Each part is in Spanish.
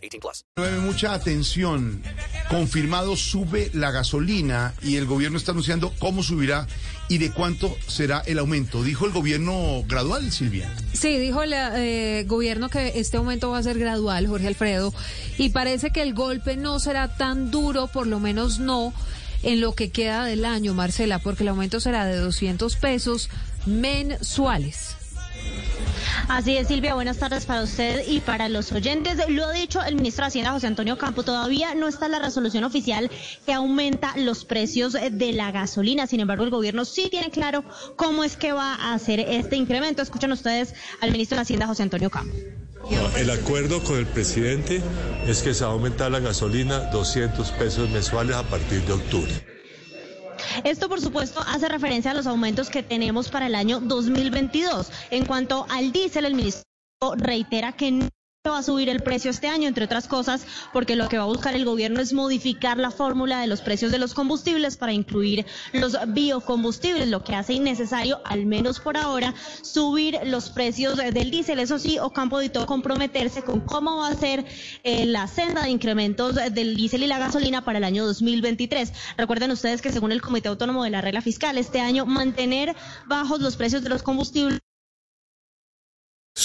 18 plus. Mucha atención. Confirmado sube la gasolina y el gobierno está anunciando cómo subirá y de cuánto será el aumento. Dijo el gobierno gradual, Silvia. Sí, dijo el eh, gobierno que este aumento va a ser gradual, Jorge Alfredo, y parece que el golpe no será tan duro, por lo menos no en lo que queda del año, Marcela, porque el aumento será de 200 pesos mensuales. Así es, Silvia, buenas tardes para usted y para los oyentes. Lo ha dicho el ministro de Hacienda, José Antonio Campo, todavía no está la resolución oficial que aumenta los precios de la gasolina. Sin embargo, el gobierno sí tiene claro cómo es que va a hacer este incremento. Escuchan ustedes al ministro de Hacienda, José Antonio Campo. El acuerdo con el presidente es que se va a aumentar la gasolina 200 pesos mensuales a partir de octubre. Esto, por supuesto, hace referencia a los aumentos que tenemos para el año 2022. En cuanto al diésel, el ministro reitera que no va a subir el precio este año, entre otras cosas, porque lo que va a buscar el gobierno es modificar la fórmula de los precios de los combustibles para incluir los biocombustibles, lo que hace innecesario, al menos por ahora, subir los precios del diésel. Eso sí, Ocampo editó comprometerse con cómo va a ser eh, la senda de incrementos del diésel y la gasolina para el año 2023. Recuerden ustedes que según el Comité Autónomo de la Regla Fiscal, este año mantener bajos los precios de los combustibles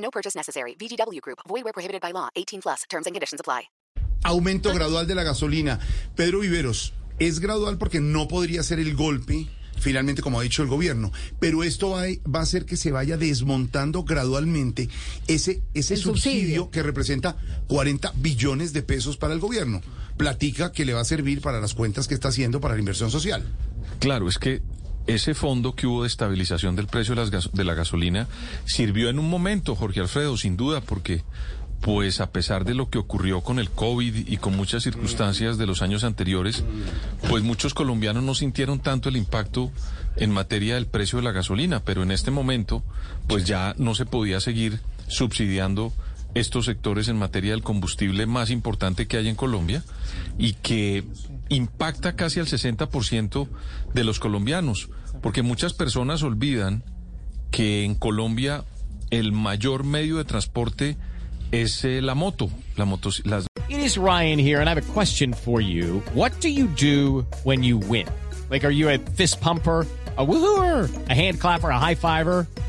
No purchase necessary. VGW Group. Void were prohibited by law. 18 plus. Terms and conditions apply. Aumento gradual de la gasolina. Pedro Viveros, es gradual porque no podría ser el golpe, finalmente, como ha dicho el gobierno, pero esto va, a- va a hacer que se vaya desmontando gradualmente ese, subsidio, subsidio. que representa 40 billones de pesos para el gobierno. Platica que le va a servir para las cuentas que está haciendo para la inversión social. Claro, es que ese fondo que hubo de estabilización del precio de, la gasolina sirvió en un momento, Jorge Alfredo, sin duda, porque pues a pesar de lo que ocurrió con el COVID y con muchas circunstancias de los años anteriores, pues muchos colombianos no sintieron tanto el impacto en materia del precio de la gasolina, pero en este momento pues ya no se podía seguir subsidiando estos sectores en materia del combustible más importante que hay en Colombia y que impacta casi al 60% de los colombianos, porque muchas personas olvidan que en Colombia el mayor medio de transporte es eh, la moto, la It is Ryan here, and I have a question for you. What do you do when you win? Like, are you a fist pumper? A woohooer, a hand clapper, a high fiver.